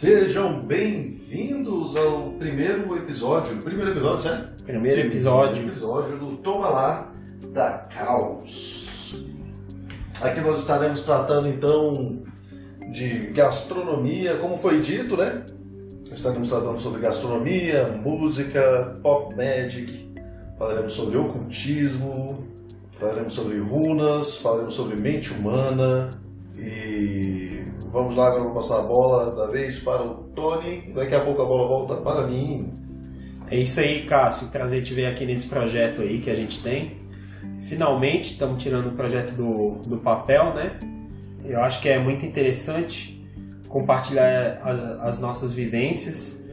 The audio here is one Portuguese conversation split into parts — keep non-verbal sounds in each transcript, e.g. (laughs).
Sejam bem-vindos ao primeiro episódio. Primeiro episódio, certo? Primeiro episódio. Episódio do Toma Lá da Caos. Aqui nós estaremos tratando então de gastronomia, como foi dito, né? Estaremos tratando sobre gastronomia, música, pop magic, falaremos sobre ocultismo, falaremos sobre runas, falaremos sobre mente humana e vamos lá, agora vou passar a bola da vez para o Tony, daqui a pouco a bola volta para mim. É isso aí, Cássio. Prazer te ver aqui nesse projeto aí que a gente tem. Finalmente estamos tirando o projeto do, do papel, né? Eu acho que é muito interessante compartilhar as, as nossas vivências.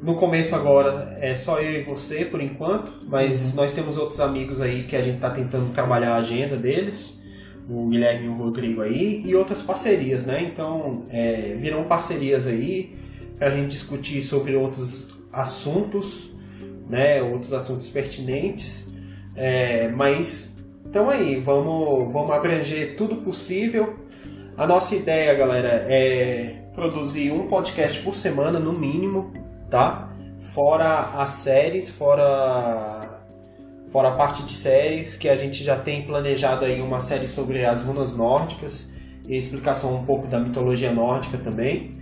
No começo agora é só eu e você por enquanto, mas nós temos outros amigos aí que a gente está tentando trabalhar a agenda deles, o Guilherme e o Rodrigo aí, e outras parcerias, né? Então é, virão parcerias aí para a gente discutir sobre outros assuntos, né? Outros assuntos pertinentes, é, mas então aí, vamos, vamos abranger tudo possível a nossa ideia, galera, é produzir um podcast por semana, no mínimo, tá? Fora as séries, fora, fora a parte de séries, que a gente já tem planejado aí uma série sobre as runas nórdicas e explicação um pouco da mitologia nórdica também.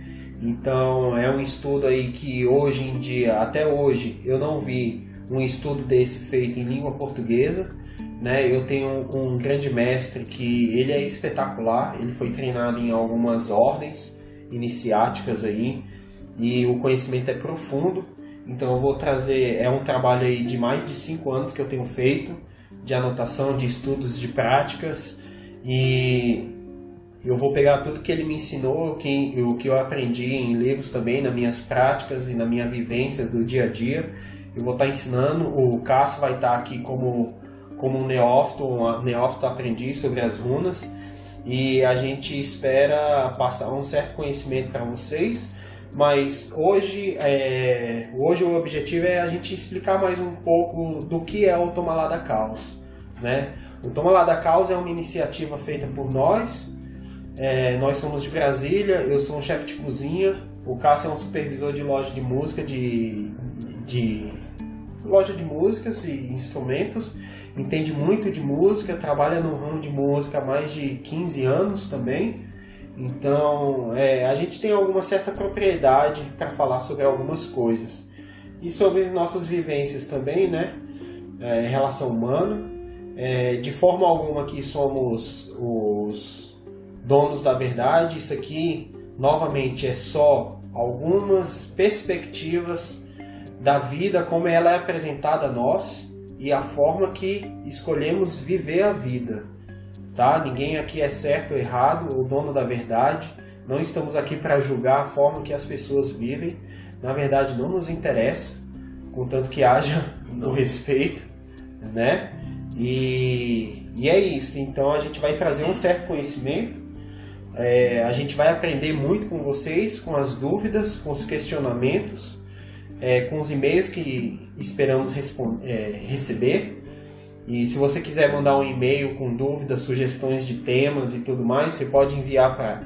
Então é um estudo aí que hoje em dia, até hoje, eu não vi um estudo desse feito em língua portuguesa. Né? Eu tenho um grande mestre que ele é espetacular, ele foi treinado em algumas ordens iniciáticas aí e o conhecimento é profundo. Então eu vou trazer, é um trabalho aí de mais de cinco anos que eu tenho feito de anotação, de estudos, de práticas e eu vou pegar tudo que ele me ensinou, que, o que eu aprendi em livros também, nas minhas práticas e na minha vivência do dia a dia. Eu vou estar ensinando, o Cássio vai estar aqui como como um neófito, um neófito aprendiz sobre as runas e a gente espera passar um certo conhecimento para vocês, mas hoje, é, hoje o objetivo é a gente explicar mais um pouco do que é o Tomalá da Caos. Né? O Tomalá da Caos é uma iniciativa feita por nós, é, nós somos de Brasília, eu sou um chefe de cozinha, o Cássio é um supervisor de loja de música, de, de loja de músicas e instrumentos, entende muito de música, trabalha no ramo de música há mais de 15 anos também. Então, é, a gente tem alguma certa propriedade para falar sobre algumas coisas. E sobre nossas vivências também, né? É, relação humana. É, de forma alguma que somos os donos da verdade. Isso aqui, novamente, é só algumas perspectivas da vida como ela é apresentada a nós e a forma que escolhemos viver a vida. Tá? Ninguém aqui é certo ou errado, o dono da verdade. Não estamos aqui para julgar a forma que as pessoas vivem. Na verdade, não nos interessa, contanto que haja o (laughs) respeito, né? E, e é isso. Então a gente vai trazer um certo conhecimento. É, a gente vai aprender muito com vocês, com as dúvidas, com os questionamentos é, com os e-mails que esperamos é, receber. E se você quiser mandar um e-mail com dúvidas, sugestões de temas e tudo mais, você pode enviar para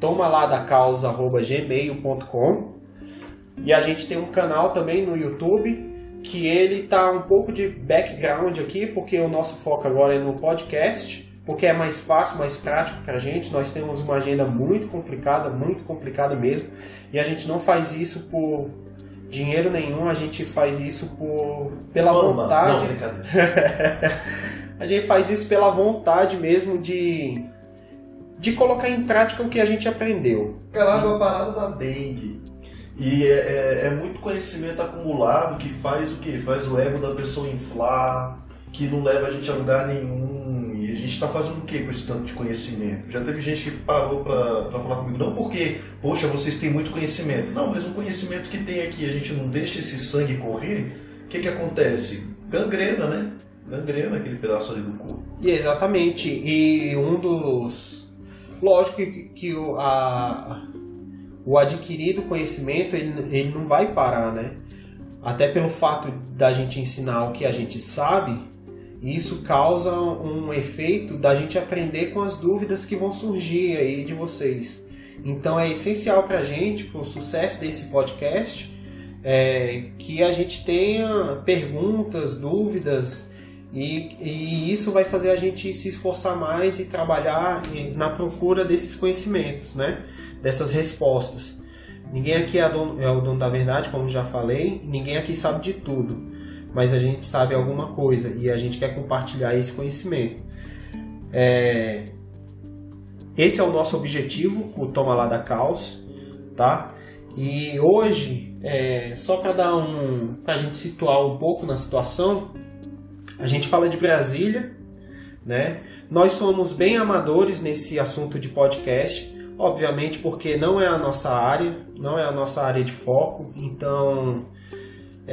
tomaladacausa.gmail.com E a gente tem um canal também no YouTube que ele tá um pouco de background aqui, porque o nosso foco agora é no podcast, porque é mais fácil, mais prático para a gente. Nós temos uma agenda muito complicada, muito complicada mesmo, e a gente não faz isso por dinheiro nenhum, a gente faz isso por pela Fama. vontade. Não, brincadeira. (laughs) a gente faz isso pela vontade mesmo de de colocar em prática o que a gente aprendeu. Caralho, a parada da dengue. E é, é, é muito conhecimento acumulado que faz o que? Faz o ego da pessoa inflar, que não leva a gente a lugar nenhum. Gente está fazendo o que com esse tanto de conhecimento? Já teve gente que parou para falar comigo, não porque, poxa, vocês têm muito conhecimento. Não, mas o conhecimento que tem aqui, a gente não deixa esse sangue correr, o que, que acontece? Gangrena, né? Gangrena aquele pedaço ali do corpo. E exatamente. E um dos. Lógico que, que o, a, o adquirido conhecimento ele, ele não vai parar, né? Até pelo fato da gente ensinar o que a gente sabe, isso causa um efeito da gente aprender com as dúvidas que vão surgir aí de vocês. Então é essencial para a gente, para o sucesso desse podcast, é, que a gente tenha perguntas, dúvidas, e, e, isso vai fazer a gente se esforçar mais e trabalhar na procura desses conhecimentos, né? dessas respostas. Ninguém aqui é, dono, é o dono da verdade, como já falei, ninguém aqui sabe de tudo, mas a gente sabe alguma coisa e a gente quer compartilhar esse conhecimento. É... Esse é o nosso objetivo, o Toma Lá da Caos, tá? E hoje, é, só para dar um, para a gente situar um pouco na situação, a gente fala de Brasília, né? Nós somos bem amadores nesse assunto de podcast obviamente porque não é a nossa área, não é a nossa área de foco, então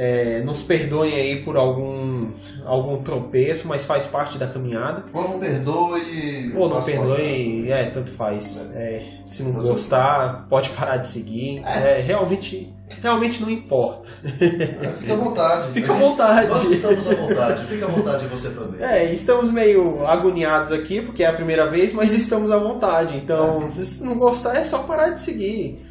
é, nos perdoem aí por algum, algum tropeço, mas faz parte da caminhada. Ou não perdoe. Ou não perdoe, é, tanto faz. É, se não gostar, pode parar de seguir. É. é, realmente, realmente não importa. É, fica à vontade. (laughs) Fica à vontade. Nós estamos à vontade. Fica à vontade você também. É, estamos meio agoniados aqui, porque é a primeira vez, mas estamos à vontade. Então, é. se não gostar, é só parar de seguir.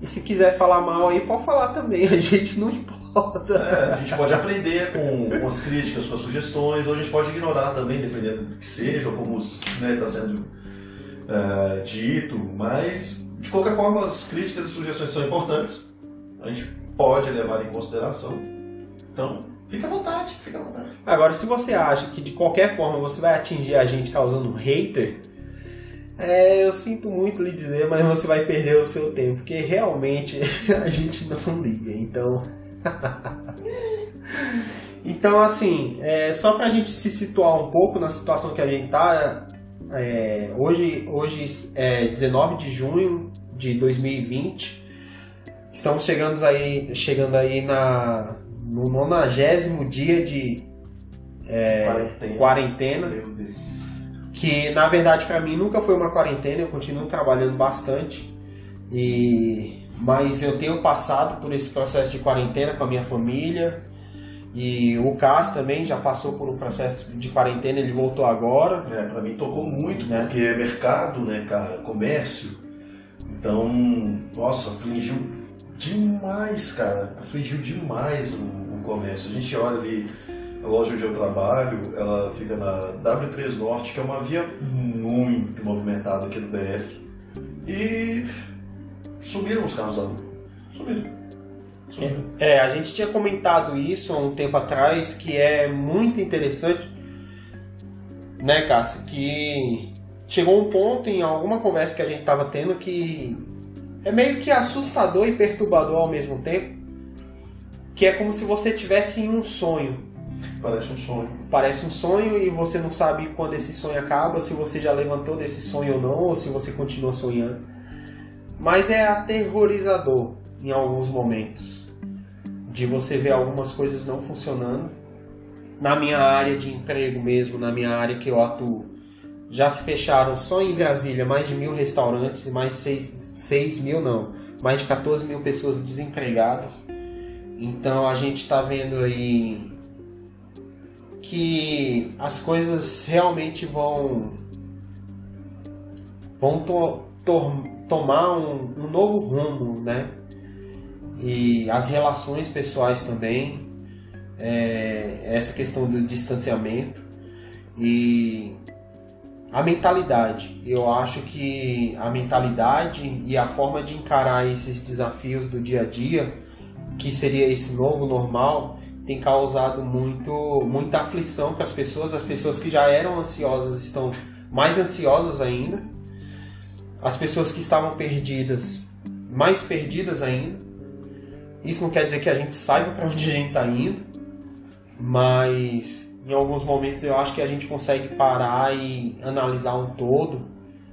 E se quiser falar mal aí, pode falar também. (laughs) A gente não importa. É, a gente pode aprender com, com, as críticas, com as sugestões, ou a gente pode ignorar também, dependendo do que seja, ou como está né, tá sendo uh, dito. Mas, de qualquer forma, as críticas e sugestões são importantes. A gente pode levar em consideração. Então, fica à vontade, fica à vontade. Agora, se você acha que de qualquer forma você vai atingir a gente causando um hater, é, eu sinto muito lhe dizer, mas você vai perder o seu tempo, porque realmente (laughs) a gente não liga. Então. (laughs) então, assim, é, só para a gente se situar um pouco na situação que a gente está, é, hoje, hoje é 19 de junho de 2020, estamos chegando aí, chegando aí na, no nonagésimo dia de é, quarentena. quarentena que na verdade para mim nunca foi uma quarentena, eu continuo trabalhando bastante. E mas eu tenho passado por esse processo de quarentena com a minha família. E o Cas também já passou por um processo de quarentena, ele voltou agora. É, pra mim tocou muito, né? porque é mercado, né, cara? Comércio. Então, nossa, afligiu demais, cara. Afligiu demais o, o comércio. A gente olha ali a loja onde eu trabalho, ela fica na W3 Norte, que é uma via muito movimentada aqui no DF. E Sumiram os carros da rua. Sumiram. É, a gente tinha comentado isso há um tempo atrás, que é muito interessante, né, Cássio? Que chegou um ponto em alguma conversa que a gente estava tendo que é meio que assustador e perturbador ao mesmo tempo, que é como se você tivesse em um sonho. Parece um sonho. Parece um sonho e você não sabe quando esse sonho acaba, se você já levantou desse sonho ou não, ou se você continua sonhando mas é aterrorizador em alguns momentos de você ver algumas coisas não funcionando. Na minha área de emprego mesmo, na minha área que eu atuo, já se fecharam só em Brasília mais de mil restaurantes mais de seis mil não, mais de 14 mil pessoas desempregadas. Então a gente está vendo aí que as coisas realmente vão vão to, tomar um, um novo rumo, né? E as relações pessoais também, é, essa questão do distanciamento e a mentalidade. Eu acho que a mentalidade e a forma de encarar esses desafios do dia a dia, que seria esse novo normal, tem causado muito, muita aflição para as pessoas. As pessoas que já eram ansiosas estão mais ansiosas ainda as pessoas que estavam perdidas, mais perdidas ainda. Isso não quer dizer que a gente saiba para onde a gente está indo, mas em alguns momentos eu acho que a gente consegue parar e analisar um todo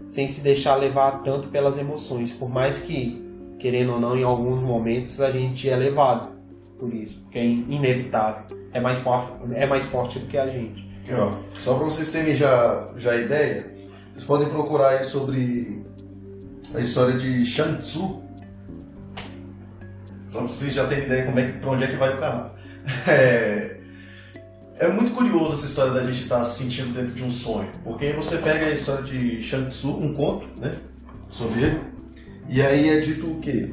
sem se deixar levar tanto pelas emoções, por mais que, querendo ou não, em alguns momentos a gente é levado por isso, porque é inevitável, é mais forte, é mais forte do que a gente. Aqui, ó, só para vocês terem já, já ideia, vocês podem procurar aí sobre a história de Shang-Tzu. Só pra vocês já terem ideia como é, pra onde é que vai o canal. (laughs) É, é muito curioso essa história da gente estar tá se sentindo dentro de um sonho. Porque você pega a história de Shang-Tzu, um conto, né? Sobre ele. E aí é dito o quê?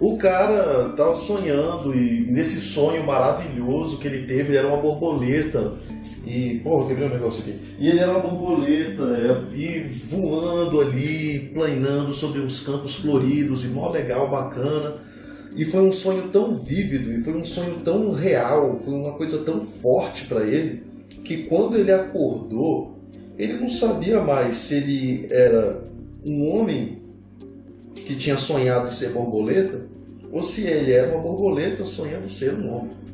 O cara tava sonhando e nesse sonho maravilhoso que ele teve, ele era uma borboleta. E, porra, quebrei um negócio aqui. E ele era uma borboleta, é, e voando ali, planando sobre uns campos floridos, e mó legal, bacana. E foi um sonho tão vívido, e foi um sonho tão real, foi uma coisa tão forte para ele, que quando ele acordou, ele não sabia mais se ele era um homem que tinha sonhado ser borboleta ou se ele era uma borboleta sonhando ser um homem.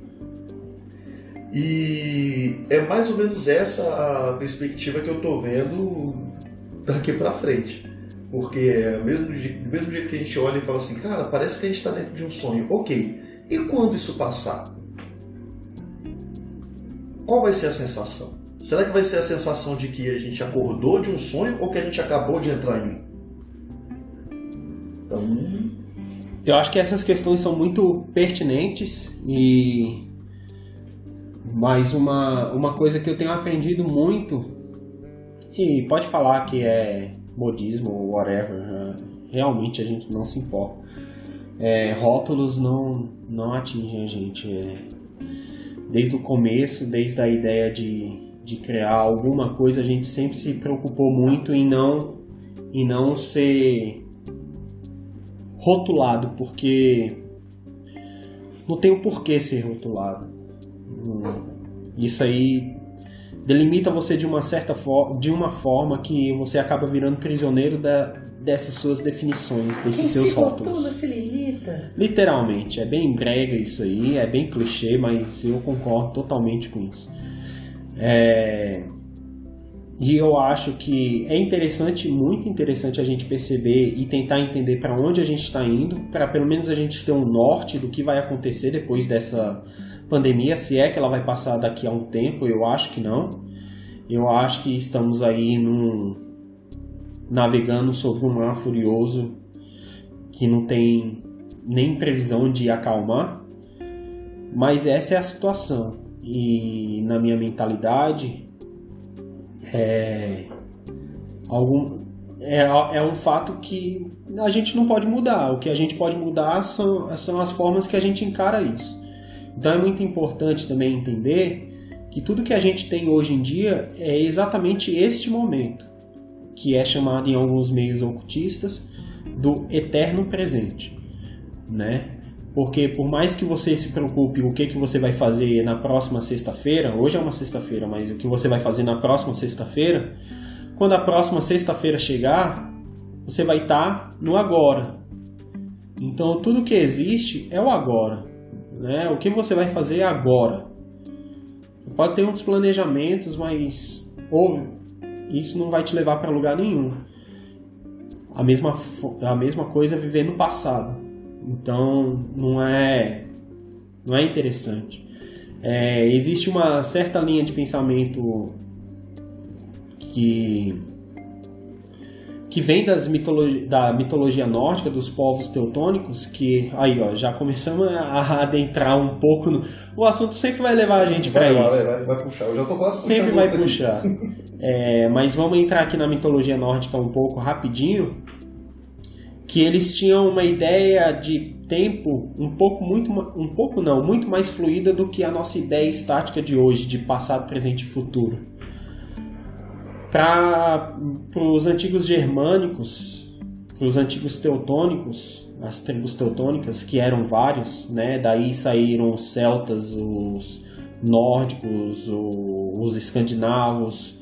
E é mais ou menos essa a perspectiva que eu estou vendo daqui para frente. Porque é mesmo, do mesmo jeito que a gente olha e fala assim, cara, parece que a gente está dentro de um sonho. Ok, e quando isso passar? Qual vai ser a sensação? Será que vai ser a sensação de que a gente acordou de um sonho ou que a gente acabou de entrar em um? Eu acho que essas questões são muito pertinentes e. Mais uma, uma coisa que eu tenho aprendido muito, e pode falar que é modismo ou whatever, né? realmente a gente não se importa. É, rótulos não, não atingem a gente. É, desde o começo, desde a ideia de, de criar alguma coisa, a gente sempre se preocupou muito em não, em não ser rotulado, porque não tem o porquê ser rotulado. Isso aí delimita você de uma certa forma, de uma forma que você acaba virando prisioneiro da, dessas suas definições, desses Quem seus rótulos. Se limita. Literalmente, é bem brega isso aí, é bem clichê, mas eu concordo totalmente com isso. É... E eu acho que é interessante, muito interessante a gente perceber e tentar entender para onde a gente está indo, para pelo menos a gente ter um norte do que vai acontecer depois dessa pandemia, se é que ela vai passar daqui a um tempo, eu acho que não. Eu acho que estamos aí num, navegando sobre um mar furioso que não tem nem previsão de acalmar, mas essa é a situação. E na minha mentalidade, é, algum, é, é um fato que a gente não pode mudar. O que a gente pode mudar são, são as formas que a gente encara isso. Então é muito importante também entender que tudo que a gente tem hoje em dia é exatamente este momento, que é chamado em alguns meios ocultistas do eterno presente, né? Porque por mais que você se preocupe o que, que você vai fazer na próxima sexta-feira, hoje é uma sexta-feira, mas o que você vai fazer na próxima sexta-feira, quando a próxima sexta-feira chegar, você vai estar no agora. Então tudo que existe é o agora. Né? O que você vai fazer agora. Você pode ter uns planejamentos, mas ou isso não vai te levar para lugar nenhum. A mesma, a mesma coisa é viver no passado. Então não é não é interessante. É, existe uma certa linha de pensamento que que vem das mitologi da mitologia nórdica dos povos teutônicos que aí ó já começamos a adentrar um pouco no o assunto sempre vai levar a gente para isso vai, vai, vai, puxar. Eu já tô quase sempre vai puxar. (laughs) É, mas vamos entrar aqui na mitologia nórdica um pouco rapidinho que eles tinham uma ideia de tempo um pouco muito um pouco não muito mais fluida do que a nossa ideia estática de hoje de passado presente e futuro. Para os antigos germânicos para os antigos teutônicos as tribos teutônicas que eram vários né daí saíram os celtas os nórdicos os escandinavos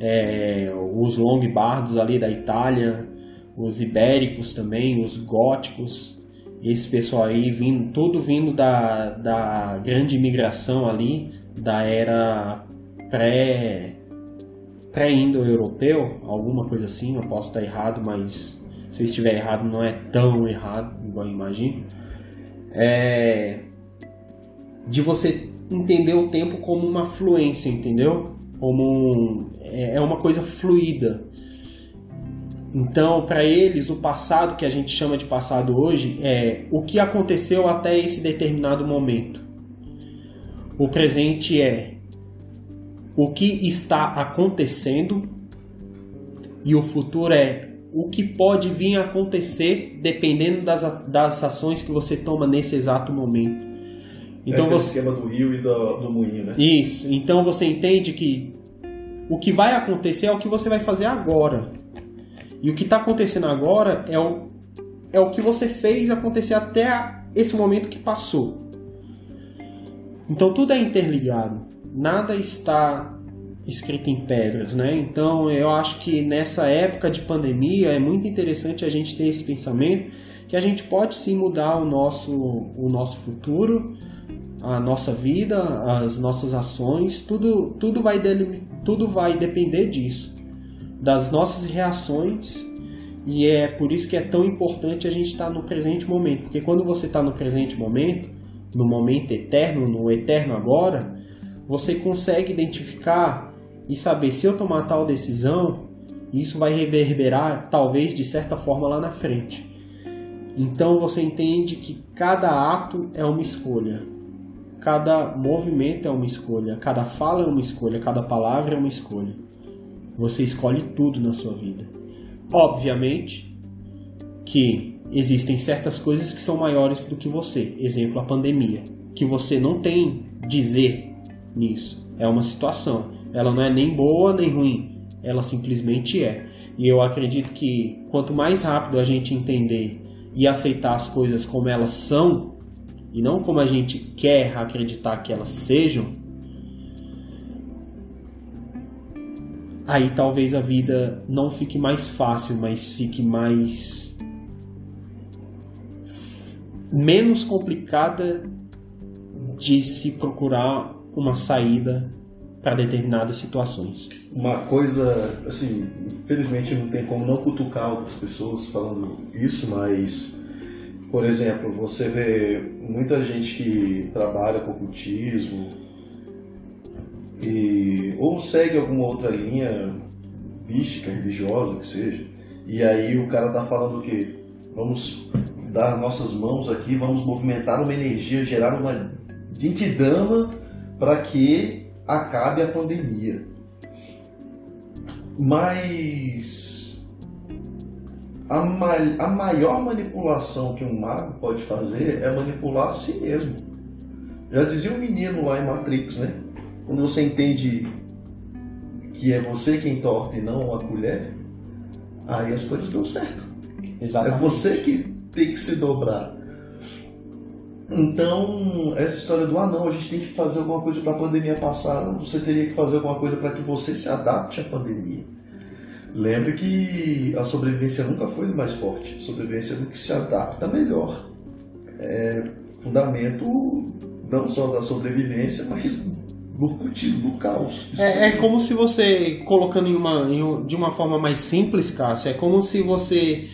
é, os longbardos ali da Itália os ibéricos também, os góticos, esse pessoal aí vindo, tudo vindo da, da grande imigração ali, da era pré pré-indo-europeu, alguma coisa assim, eu posso estar errado, mas se estiver errado não é tão errado, igual eu imagino. É, de você entender o tempo como uma fluência, entendeu? Como um, é, é uma coisa fluida. Então, para eles, o passado que a gente chama de passado hoje é o que aconteceu até esse determinado momento. O presente é o que está acontecendo e o futuro é o que pode vir a acontecer dependendo das, das ações que você toma nesse exato momento. Então é você esquema do rio e do, do moinho, né? Isso. Então você entende que o que vai acontecer é o que você vai fazer agora. E o que está acontecendo agora é o, é o que você fez acontecer até esse momento que passou. Então tudo é interligado. Nada está escrito em pedras, né? Então eu acho que nessa época de pandemia é muito interessante a gente ter esse pensamento que a gente pode sim mudar o nosso, o nosso futuro, a nossa vida, as nossas ações, tudo, tudo, vai, tudo vai depender disso, das nossas reações. E é por isso que é tão importante a gente estar no presente momento, porque quando você está no presente momento, no momento eterno, no eterno agora, você consegue identificar e saber se eu tomar tal decisão, isso vai reverberar talvez de certa forma lá na frente. Então você entende que cada ato é uma escolha, cada movimento é uma escolha, cada fala é uma escolha, cada palavra é uma escolha. Você escolhe tudo na sua vida. Obviamente que existem certas coisas que são maiores do que você, exemplo a pandemia, que você não tem dizer nisso. É uma situação. Ela não é nem boa nem ruim, ela simplesmente é. E eu acredito que quanto mais rápido a gente entender e aceitar as coisas como elas são, e não como a gente quer acreditar que elas sejam, aí talvez a vida não fique mais fácil, mas fique mais. menos complicada de se procurar uma saída para determinadas situações. Uma coisa, assim, infelizmente não tem como não cutucar outras pessoas falando isso, mas, por exemplo, você vê muita gente que trabalha com ocultismo e ou segue alguma outra linha mística, religiosa que seja, e aí o cara tá falando o? Vamos dar nossas mãos aqui, vamos movimentar uma energia, gerar uma Genkidama para que acabe a pandemia. Mas a, ma a maior manipulação que um mago pode fazer é manipular a si mesmo. Já dizia o um menino lá em Matrix, né? Quando você entende que é você quem torta e não a colher, aí as coisas dão certo. Exatamente. É você que tem que se dobrar. Então, essa história do ah não, a gente tem que fazer alguma coisa para a pandemia passar, não, você teria que fazer alguma coisa para que você se adapte à pandemia. Lembre que a sobrevivência nunca foi do mais forte, a sobrevivência é do que se adapta melhor. É fundamento não só da sobrevivência, mas do cultivo, do caos. É, é, como se você, colocando em uma, em, de uma forma mais simples, Cássio, é como se você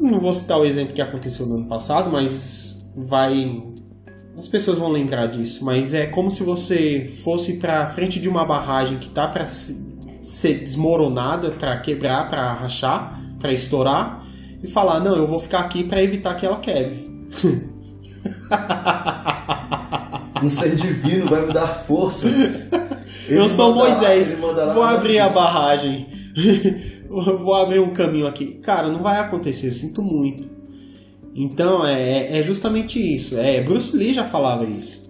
não vou citar o exemplo que aconteceu no ano passado, mas vai. As pessoas vão lembrar disso. Mas é como se você fosse para frente de uma barragem que tá para ser desmoronada, para quebrar, para rachar, para estourar, e falar: Não, eu vou ficar aqui para evitar que ela quebre. (laughs) um ser divino vai me dar forças. Ele eu sou mandará, Moisés. Vou abrir a barragem. (laughs) vou abrir um caminho aqui. Cara, não vai acontecer, sinto muito. Então é, é justamente isso. É, Bruce Lee já falava isso.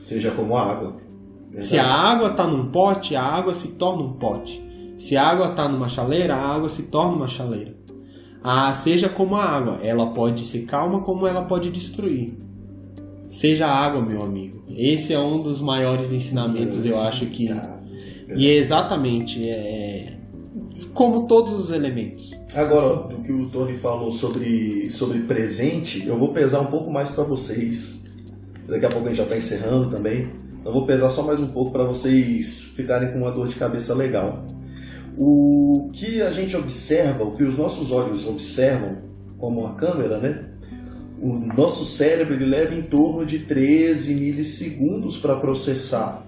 Seja como a água. Verdade. Se a água está num pote, a água se torna um pote. Se a água está numa chaleira, a água se torna uma chaleira. Ah, seja como a água, ela pode ser calma como ela pode destruir. Seja água, meu amigo. Esse é um dos maiores ensinamentos, eu acho que. E é exatamente, é, como todos os elementos. Agora, o que o Tony falou sobre, sobre presente, eu vou pesar um pouco mais para vocês. Daqui a pouco a gente já está encerrando também. Eu vou pesar só mais um pouco para vocês ficarem com uma dor de cabeça legal. O que a gente observa, o que os nossos olhos observam, como a câmera, né? O nosso cérebro ele leva em torno de 13 milissegundos para processar.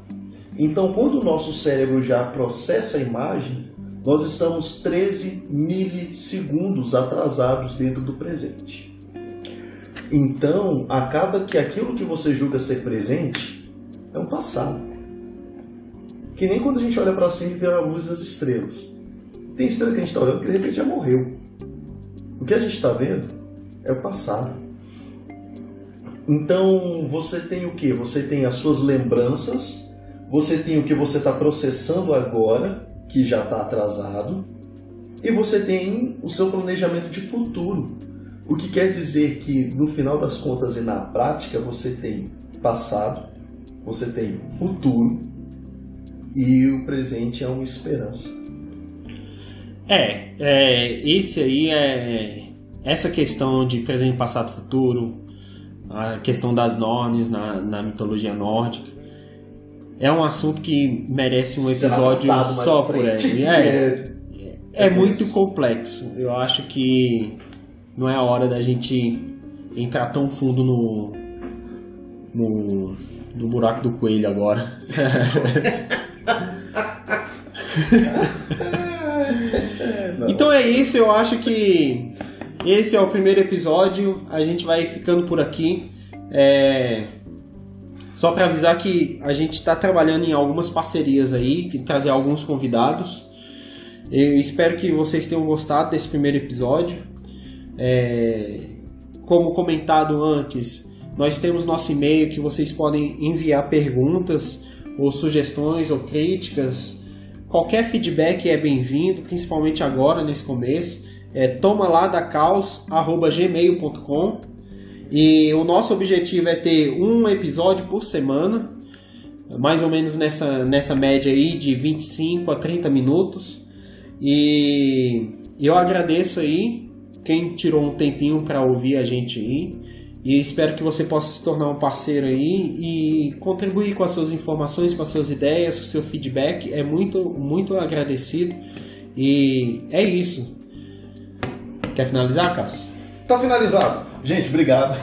Então, quando o nosso cérebro já processa a imagem, nós estamos 13 milissegundos atrasados dentro do presente. Então, acaba que aquilo que você julga ser presente é um passado. Que nem quando a gente olha para cima e vê a luz das estrelas. tem estrela que a gente está olhando que de repente já morreu. O que a gente está vendo é o passado. Então você tem o que? Você tem as suas lembranças, você tem o que você está processando agora, que já está atrasado, e você tem o seu planejamento de futuro. O que quer dizer que no final das contas e na prática você tem passado, você tem futuro e o presente é uma esperança. É, é esse aí é essa questão de presente, passado, futuro, a questão das nornes na, na mitologia nórdica. É um assunto que merece um episódio só por ele. É, é, (laughs) é, é muito complexo. Eu acho que não é a hora da gente entrar tão fundo no, no, no buraco do coelho agora. (laughs) então é isso, eu acho que esse é o primeiro episódio, a gente vai ficando por aqui. É... Só para avisar que a gente está trabalhando em algumas parcerias aí, trazer alguns convidados. Eu espero que vocês tenham gostado desse primeiro episódio. É... Como comentado antes, nós temos nosso e-mail que vocês podem enviar perguntas ou sugestões ou críticas. Qualquer feedback é bem-vindo, principalmente agora nesse começo é tomaladacaus@gmail.com e o nosso objetivo é ter um episódio por semana, mais ou menos nessa, nessa média aí de 25 a 30 minutos. E eu agradeço aí quem tirou um tempinho para ouvir a gente aí. E espero que você possa se tornar um parceiro aí e contribuir com as suas informações, com as suas ideias, com o seu feedback. É muito, muito agradecido. E é isso. Quer finalizar, Cássio? Tá finalizado. Gente, obrigado.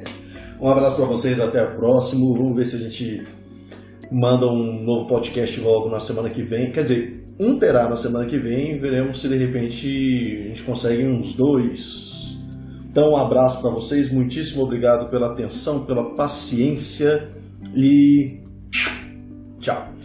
(laughs) um abraço para vocês, até o próximo. Vamos ver se a gente manda um novo podcast logo na semana que vem. Quer dizer, um terá na semana que vem. Veremos se de repente a gente consegue uns dois. Então, um abraço para vocês. Muitíssimo obrigado pela atenção, pela paciência e tchau.